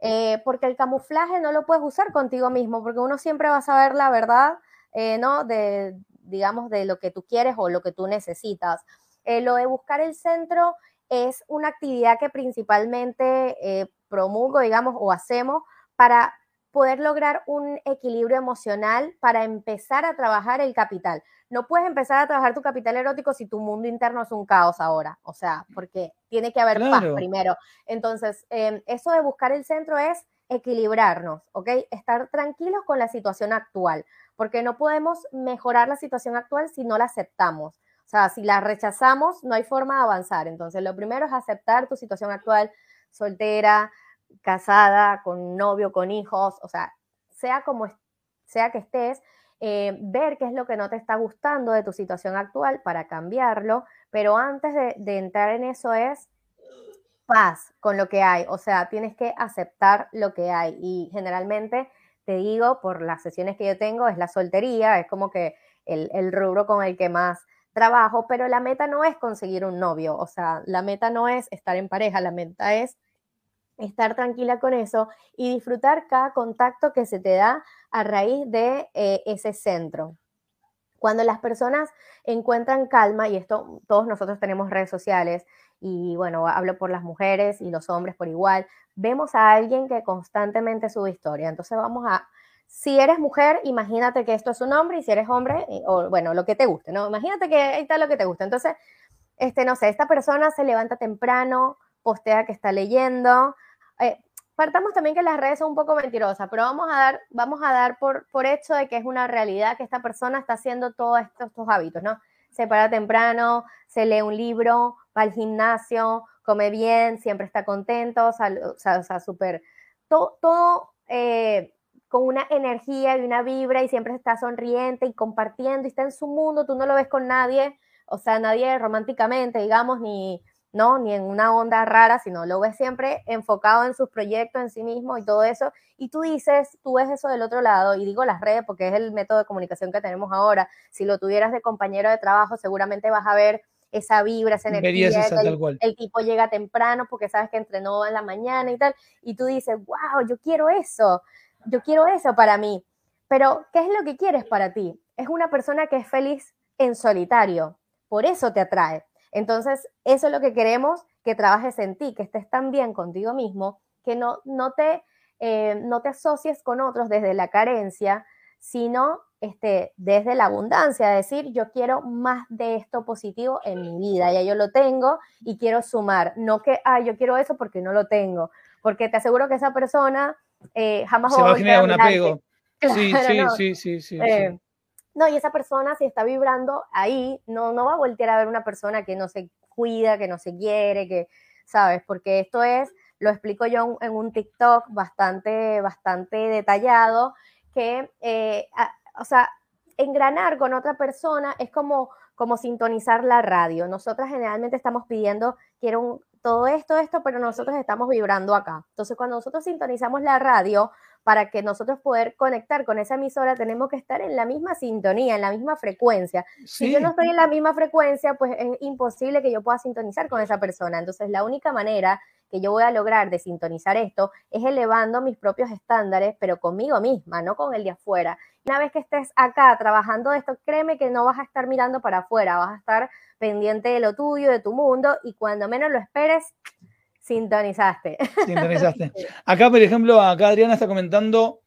Speaker 2: Eh, porque el camuflaje no lo puedes usar contigo mismo, porque uno siempre va a saber la verdad, eh, ¿no? De, digamos, de lo que tú quieres o lo que tú necesitas. Eh, lo de buscar el centro es una actividad que principalmente promulgo, digamos, o hacemos para poder lograr un equilibrio emocional para empezar a trabajar el capital. No puedes empezar a trabajar tu capital erótico si tu mundo interno es un caos ahora, o sea, porque tiene que haber paz primero. Entonces, em, eso de buscar el centro es equilibrarnos, ¿ok? Estar tranquilos con la situación actual, porque no podemos mejorar la situación actual si no la aceptamos. O sea, si la rechazamos, no hay forma de avanzar. Entonces, lo primero es aceptar tu situación actual, soltera, casada, con novio, con hijos, o sea, sea como sea que estés, eh, ver qué es lo que no te está gustando de tu situación actual para cambiarlo, pero antes de, entrar en eso es paz con lo que hay, o sea, tienes que aceptar lo que hay. Y generalmente te digo, por las sesiones que yo tengo, es la soltería, es como que el, el rubro con el que más trabajo, pero la meta no es conseguir un novio, o sea, la meta no es estar en pareja, la meta es estar tranquila con eso y disfrutar cada contacto que se te da a raíz de eh, ese centro. Cuando las personas encuentran calma, y esto todos nosotros tenemos redes sociales, y bueno, hablo por las mujeres y los hombres por igual, vemos a alguien que constantemente sube historia. Entonces vamos a, si eres mujer, imagínate que esto es un hombre, y si eres hombre, eh, o bueno, lo que te guste, ¿no? Imagínate que ahí está lo que te gusta. Entonces, este, no sé, esta persona se levanta temprano, postea que está leyendo, eh, partamos también que las redes son un poco mentirosas, pero vamos a dar, vamos a dar por, por hecho de que es una realidad que esta persona está haciendo todos estos, hábitos, ¿no? Se para temprano, se lee un libro, va al gimnasio, come bien, siempre está contento, o sea, súper, todo, eh, con una energía y una vibra y siempre está sonriente y compartiendo y está en su mundo, tú no lo ves con nadie, o sea, nadie románticamente, digamos, ni, ¿no? Ni en una onda rara, sino lo ves siempre enfocado en sus proyectos, en sí mismo y todo eso. Y tú dices, tú ves eso del otro lado, y digo las redes porque es el método de comunicación que tenemos ahora. Si lo tuvieras de compañero de trabajo, seguramente vas a ver esa vibra, esa energía. el, el, tipo llega temprano porque sabes que entrenó en la mañana y tal. Y tú dices, wow, yo quiero eso, yo quiero eso para mí. Pero, ¿qué es lo que quieres para ti? Es una persona que es feliz en solitario. Por eso te atrae. Entonces, eso es lo que queremos, que trabajes en ti, que estés tan bien contigo mismo, que no, no, te, eh, no te asocies con otros desde la carencia, sino este, desde la abundancia, decir, yo quiero más de esto positivo en mi vida, ya yo lo tengo y quiero sumar, no que, ah, yo quiero eso porque no lo tengo, porque te aseguro que esa persona eh, jamás
Speaker 1: Se va a generar un apego. sí, sí, sí, sí, eh, sí.
Speaker 2: No, y esa persona, si está vibrando ahí, no, no va a voltear a ver una persona que no se cuida, que no se quiere, que, ¿sabes? Porque esto es, lo explico yo en un TikTok bastante, bastante detallado, que, eh, o sea, engranar con otra persona es como, como sintonizar la radio. Nosotras generalmente estamos pidiendo, quiero todo esto, esto, pero nosotros estamos vibrando acá. Entonces, cuando nosotros sintonizamos la radio, para que nosotros poder conectar con esa emisora, tenemos que estar en la misma sintonía, en la misma frecuencia. Si yo no estoy en la misma frecuencia, pues es imposible que yo pueda sintonizar con esa persona. Entonces, la única manera que yo voy a lograr de sintonizar esto es elevando mis propios estándares, pero conmigo misma, no con el de afuera. Una vez que estés acá trabajando esto, créeme que no vas a estar mirando para afuera, vas a estar pendiente de lo tuyo, de tu mundo, y cuando menos lo esperes, sintonizaste.
Speaker 1: Sintonizaste. Acá, por ejemplo, acá Adriana está comentando,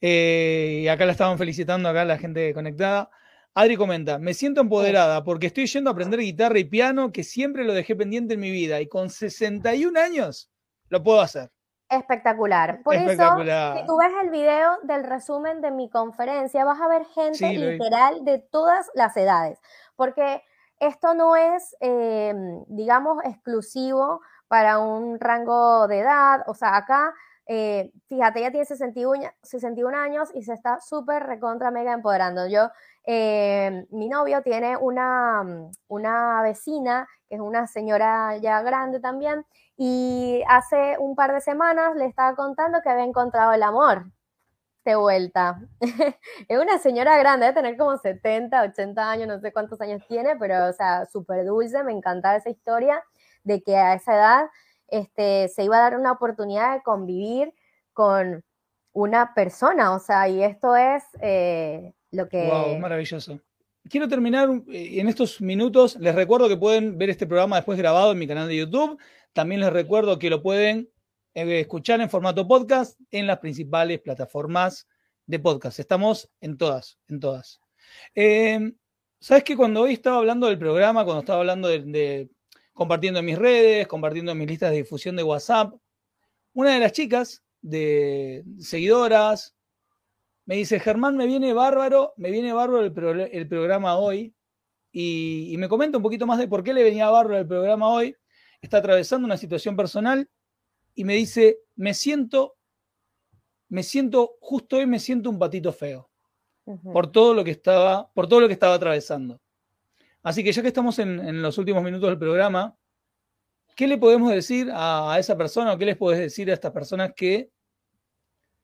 Speaker 1: eh, y acá la estaban felicitando, acá la gente conectada. Adri comenta, me siento empoderada porque estoy yendo a aprender guitarra y piano que siempre lo dejé pendiente en mi vida y con 61 años lo puedo hacer.
Speaker 2: Espectacular. Por eso, si tú ves el video del resumen de mi conferencia, vas a ver gente literal de todas las edades, porque esto no es, em, digamos, exclusivo para un rango de edad. O sea, acá, eh, fíjate, ella tiene 61, 61 años y se está súper recontra mega empoderando. Yo, em, mi novio tiene una, una vecina, que es una señora ya grande también, y hace un par de semanas le estaba contando que había encontrado el amor de vuelta. es una señora grande, debe tener como 70, 80 años, no sé cuántos años tiene, pero, o sea, súper dulce, me encantaba esa historia de que a esa edad este, se iba a dar una oportunidad de convivir con una persona, o sea, y esto es eh, lo que...
Speaker 1: Wow, maravilloso. Quiero terminar eh, en estos minutos. Les recuerdo que pueden ver este programa después grabado en mi canal de YouTube. También les recuerdo que lo pueden eh, escuchar en formato podcast en las principales plataformas de podcast. Estamos en todas, en todas. Sabes que cuando hoy estaba hablando del programa, cuando estaba hablando de, compartiendo en mis redes, compartiendo en mis listas de difusión de WhatsApp, una de las chicas de seguidoras me dice, Germán, me viene bárbaro, me viene bárbaro el, programa hoy. Y, y, me comenta un poquito más de por qué le venía bárbaro el programa hoy. Está atravesando una situación personal y me dice, me siento, me siento, justo hoy me siento un patito feo por todo lo que estaba, por todo lo que estaba atravesando. Así que ya que estamos en, los últimos minutos del programa, ¿qué le podemos decir a, esa persona o qué les puedes decir a estas personas que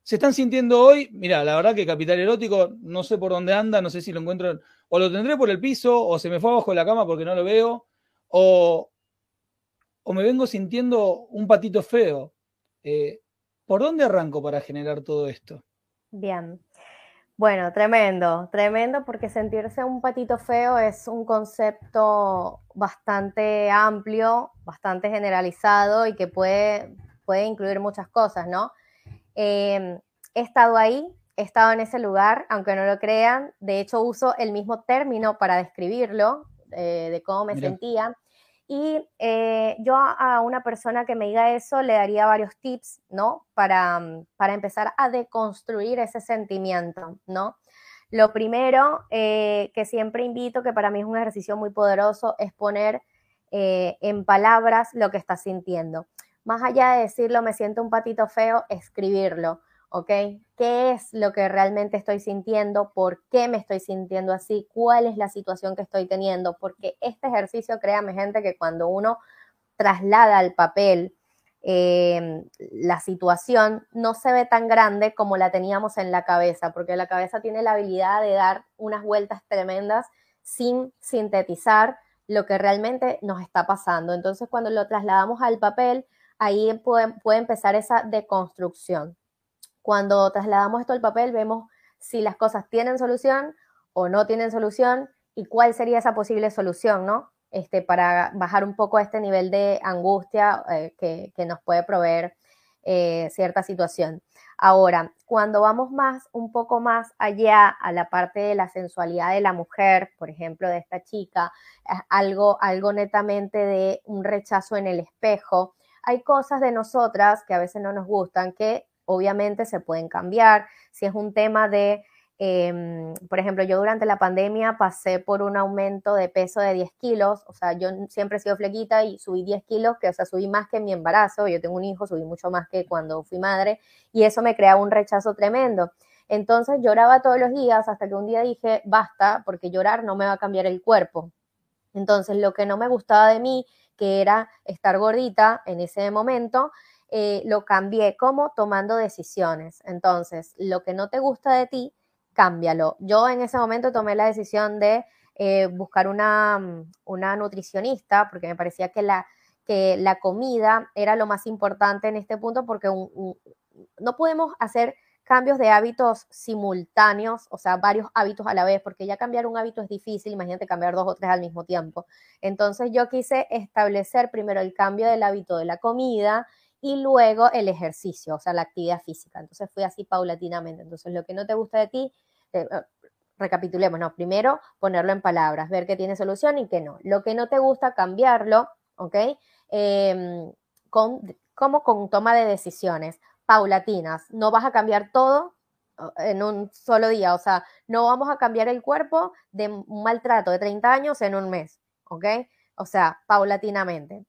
Speaker 1: se están sintiendo hoy? Mira, la verdad que Capital Erótico, no sé por dónde anda, no sé si lo encuentro, o lo tendré por el piso, o se me fue abajo de la cama porque no lo veo, o, o me vengo sintiendo un patito feo. Eh, ¿Por dónde arranco para generar todo esto?
Speaker 2: Bien. Bueno, tremendo, tremendo porque sentirse un patito feo es un concepto bastante amplio, bastante generalizado y que puede, puede incluir muchas cosas, ¿no? Em, he estado ahí, he estado en ese lugar, aunque no lo crean, de hecho uso el mismo término para describirlo, eh, de cómo me sentía. Y eh, yo a una persona que me diga eso le daría varios tips, ¿no? Para, mm, para empezar a deconstruir ese sentimiento, ¿no? Lo primero eh, que siempre invito, que para mí es un ejercicio muy poderoso, es poner eh, en palabras lo que estás sintiendo. Más allá de decirlo, me siento un patito feo, escribirlo. ¿Ok? ¿Qué es lo que realmente estoy sintiendo? ¿Por qué me estoy sintiendo así? ¿Cuál es la situación que estoy teniendo? Porque este ejercicio, créame gente, que cuando uno traslada al papel em, la situación, no se ve tan grande como la teníamos en la cabeza, porque la cabeza tiene la habilidad de dar unas vueltas tremendas sin sintetizar lo que realmente nos está pasando. Entonces, cuando lo trasladamos al papel, ahí puede empezar esa deconstrucción. Cuando trasladamos esto al papel, vemos si las cosas tienen solución o no tienen solución y cuál sería esa posible solución, ¿no? Este, para bajar un poco este nivel de angustia eh, que, nos puede proveer eh, cierta situación. Ahora, cuando vamos más, un poco más allá a la parte de la sensualidad de la mujer, por ejemplo, de esta chica, algo, algo netamente de un rechazo en el espejo, hay cosas de nosotras que a veces no nos gustan que obviamente se pueden cambiar. Si es un tema de, em, por ejemplo, yo durante la pandemia pasé por un aumento de peso de 10 kilos, o sea, yo siempre he sido flequita y subí 10 kilos, que o sea, subí más que en mi embarazo, yo tengo un hijo, subí mucho más que cuando fui madre, y eso me creaba un rechazo tremendo. Entonces lloraba todos los días hasta que un día dije, basta, porque llorar no me va a cambiar el cuerpo. Entonces, lo que no me gustaba de mí, que era estar gordita en ese momento, eh, lo cambié como tomando decisiones. Entonces, lo que no te gusta de ti, cámbialo. Yo en ese momento tomé la decisión de eh, buscar una, una, nutricionista porque me parecía que la, que la comida era lo más importante en este punto porque no podemos hacer cambios de hábitos simultáneos, o sea, varios hábitos a la vez, porque ya cambiar un hábito es difícil, imagínate cambiar dos o tres al mismo tiempo. Entonces yo quise establecer primero el cambio del hábito de la comida y luego el ejercicio, o sea, la actividad física. Entonces fui así paulatinamente. Entonces lo que no te gusta de ti, eh, recapitulemos, no, primero ponerlo en palabras, ver que tiene solución y que no. Lo que no te gusta, cambiarlo, ¿ok? Em, con, como con toma de decisiones paulatinas. No vas a cambiar todo en un solo día, o sea, no vamos a cambiar el cuerpo de un maltrato de 30 años en un mes, ¿ok? O sea, paulatinamente.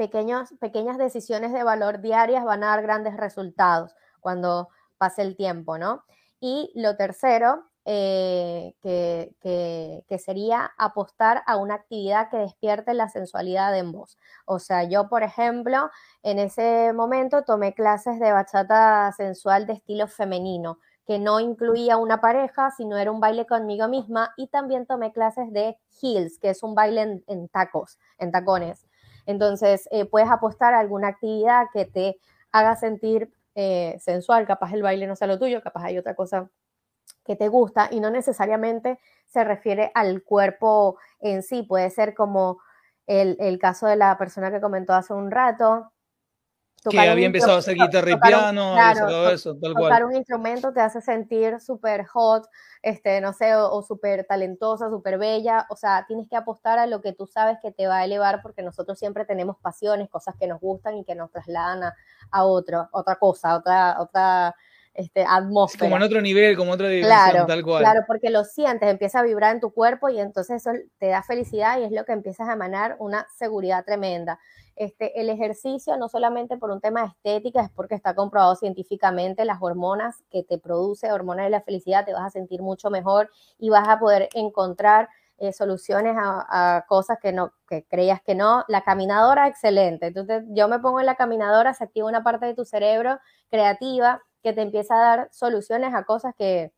Speaker 2: Pequeños, pequeñas decisiones de valor diarias van a dar grandes resultados cuando pase el tiempo, ¿no? Y lo tercero eh, que, sería apostar a una actividad que despierte la sensualidad en vos. O sea, yo, por ejemplo, en ese momento tomé clases de bachata sensual de estilo femenino, que no incluía una pareja, sino era un baile conmigo misma, y también tomé clases de heels, que es un baile en, tacos, en tacones. Entonces, eh, puedes apostar a alguna actividad que te haga sentir eh, sensual, capaz el baile no sea lo tuyo, capaz hay otra cosa que te gusta y no necesariamente se refiere al cuerpo en sí, puede ser como el, caso de la persona que comentó hace un rato.
Speaker 1: Que había empezado a hacer guitarra y piano, todo eso, tal
Speaker 2: tocar un instrumento te hace sentir súper hot, este, no sé, o, súper talentosa, súper bella, o sea, tienes que apostar a lo que tú sabes que te va a elevar porque nosotros siempre tenemos pasiones, cosas que nos gustan y que nos trasladan a, a otro, otra cosa, otra, otra este, atmósfera.
Speaker 1: Como en otro nivel, como otra dimensión, tal cual.
Speaker 2: Claro, porque lo sientes, empieza a vibrar en tu cuerpo y entonces eso te da felicidad y es lo que empiezas a emanar una seguridad tremenda. Este, el ejercicio no solamente por un tema de estética, es porque está comprobado científicamente las hormonas que te produce, hormonas de la felicidad, te vas a sentir mucho mejor y vas a poder encontrar eh, soluciones a, a, cosas que no que creías que no. La caminadora, excelente. Entonces, yo me pongo en la caminadora, se activa una parte de tu cerebro creativa que te empieza a dar soluciones a cosas que,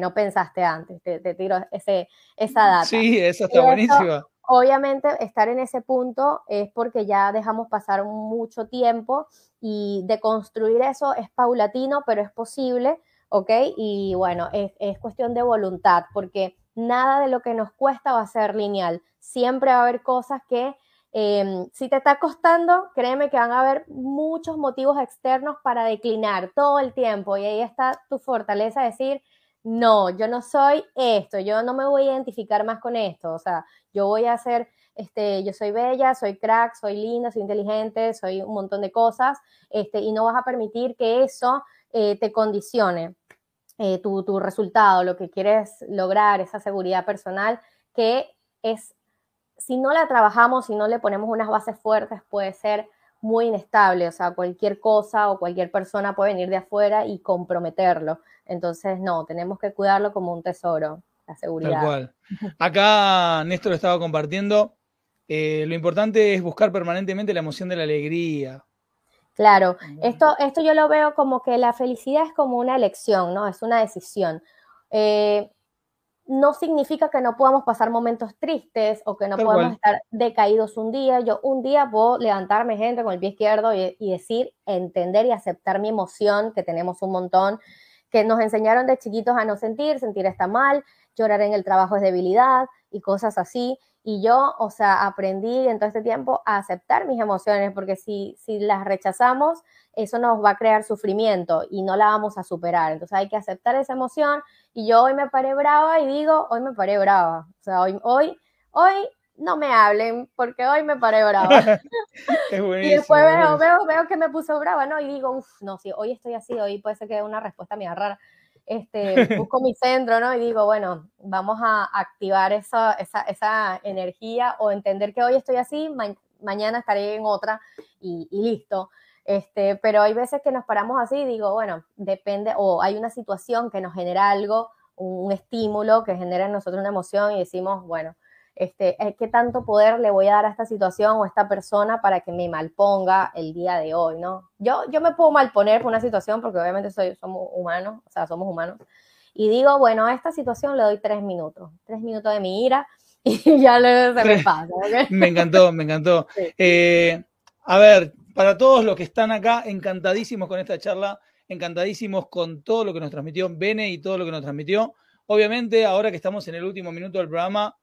Speaker 2: no pensaste antes. Te, tiro ese, esa data.
Speaker 1: Sí, eso está buenísimo.
Speaker 2: Obviamente, estar en ese punto es porque ya dejamos pasar mucho tiempo y de construir eso es paulatino, pero es posible, ¿ok? Y bueno, es, es cuestión de voluntad, porque nada de lo que nos cuesta va a ser lineal. Siempre va a haber cosas que Em, si te está costando, créeme que van a haber muchos motivos externos para declinar todo el tiempo y ahí está tu fortaleza decir, no, yo no soy esto, yo no me voy a identificar más con esto, o sea, yo voy a ser, este, yo soy bella, soy crack, soy linda, soy inteligente, soy un montón de cosas, este, y no vas a permitir que eso eh, te condicione eh, tu, tu resultado, lo que quieres lograr, esa seguridad personal que es si no la trabajamos, si no le ponemos unas bases fuertes, puede ser muy inestable, o sea, cualquier cosa o cualquier persona puede venir de afuera y comprometerlo. Entonces, no, tenemos que cuidarlo como un tesoro, la seguridad.
Speaker 1: Tal cual. Acá Néstor estaba compartiendo, eh, lo importante es buscar permanentemente la emoción de la alegría.
Speaker 2: Claro, esto, esto yo lo veo como que la felicidad es como una elección, ¿no? Es una decisión. Eh, no significa que no podamos pasar momentos tristes o que no podamos estar decaídos un día. Yo un día puedo levantarme, gente, con el pie izquierdo y, decir, entender y aceptar mi emoción, que tenemos un montón, que nos enseñaron de chiquitos a no sentir, sentir está mal, llorar en el trabajo es debilidad y cosas así. Y yo, o sea, aprendí en todo este tiempo a aceptar mis emociones, porque si, si las rechazamos, eso nos va a crear sufrimiento y no la vamos a superar. Entonces hay que aceptar esa emoción y yo hoy me paré brava y digo, hoy me paré brava. O sea, hoy, hoy, hoy no me hablen porque hoy me paré brava. y después veo, veo, veo, que me puso brava, ¿no? Y digo, uff, no, si hoy estoy así, hoy puede ser que una respuesta mía rara. Este, busco mi centro, ¿no? Y digo, bueno, vamos a activar esa, esa, esa energía o entender que hoy estoy así, mañana estaré en otra y, y listo. Este, pero hay veces que nos paramos así y digo, bueno, depende, o hay una situación que nos genera algo, un, estímulo que genera en nosotros una emoción y decimos, bueno, este, eh, qué tanto poder le voy a dar a esta situación o a esta persona para que me malponga el día de hoy, ¿no? Yo, yo me puedo malponer por una situación porque obviamente soy, somos humanos, o sea, somos humanos, y digo, bueno, a esta situación le doy tres minutos, tres minutos de mi ira y ya luego se me pasa.
Speaker 1: Me encantó, me encantó. Eh, a ver, para todos los que están acá, encantadísimos con esta charla, encantadísimos con todo lo que nos transmitió Bene y todo lo que nos transmitió. Obviamente, ahora que estamos en el último minuto del programa,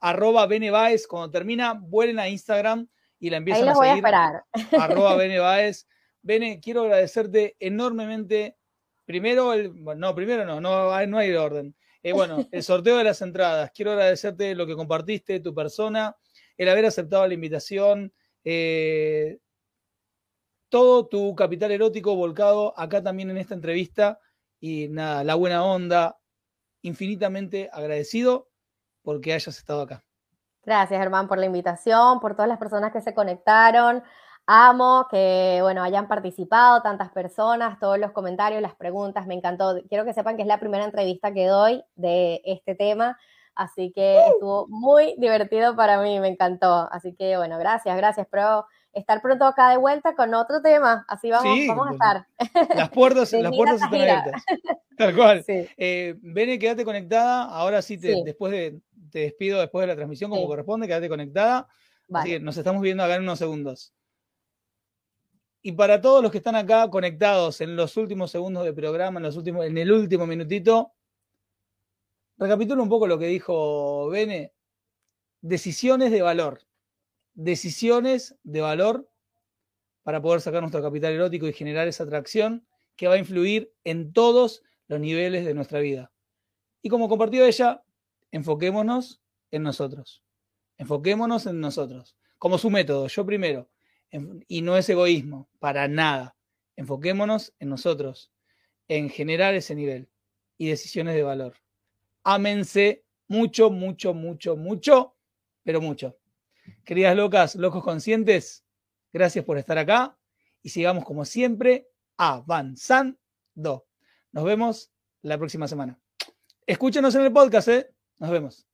Speaker 1: arroba Bene Baez, cuando termina, vuelen a Instagram y la empiezan
Speaker 2: Ahí
Speaker 1: a seguir.
Speaker 2: voy a esperar.
Speaker 1: Arroba Bene Baez. Bene, quiero agradecerte enormemente. Primero, el, no, primero no, no, no hay orden. Eh, bueno, el sorteo de las entradas. Quiero agradecerte lo que compartiste, tu persona, el haber aceptado la invitación, eh, todo tu capital erótico volcado acá también en esta entrevista. Y nada, la buena onda, infinitamente agradecido porque hayas estado acá.
Speaker 2: Gracias, Germán, por la invitación, por todas las personas que se conectaron. Amo que, bueno, hayan participado tantas personas, todos los comentarios, las preguntas, me encantó. Quiero que sepan que es la primera entrevista que doy de este tema, así que estuvo muy divertido para mí, me encantó. Así que, bueno, gracias, gracias. Espero estar pronto acá de vuelta con otro tema, así vamos, vamos a estar.
Speaker 1: Las puertas, las puertas están abiertas. Tal cual. Eh, Bene, quédate conectada. Ahora sí, te, después de, te despido después de la transmisión como corresponde, quédate conectada. Así que nos estamos viendo acá en unos segundos. Y para todos los que están acá conectados en los últimos segundos de programa, en, los últimos, en el último minutito, recapitulo un poco lo que dijo Bene. Decisiones de valor. Decisiones de valor para poder sacar nuestro capital erótico y generar esa atracción que va a influir en todos los niveles de nuestra vida. Y como compartió ella, enfoquémonos en nosotros. Enfoquémonos en nosotros. Como su método, yo primero. Y no es egoísmo, para nada. Enfoquémonos en nosotros, en generar ese nivel y decisiones de valor. Ámense mucho, mucho, mucho, mucho, pero mucho. Queridas locas, locos conscientes, gracias por estar acá y sigamos como siempre avanzando. Nos vemos la próxima semana. Escúchenos en el podcast, ¿eh? Nos vemos.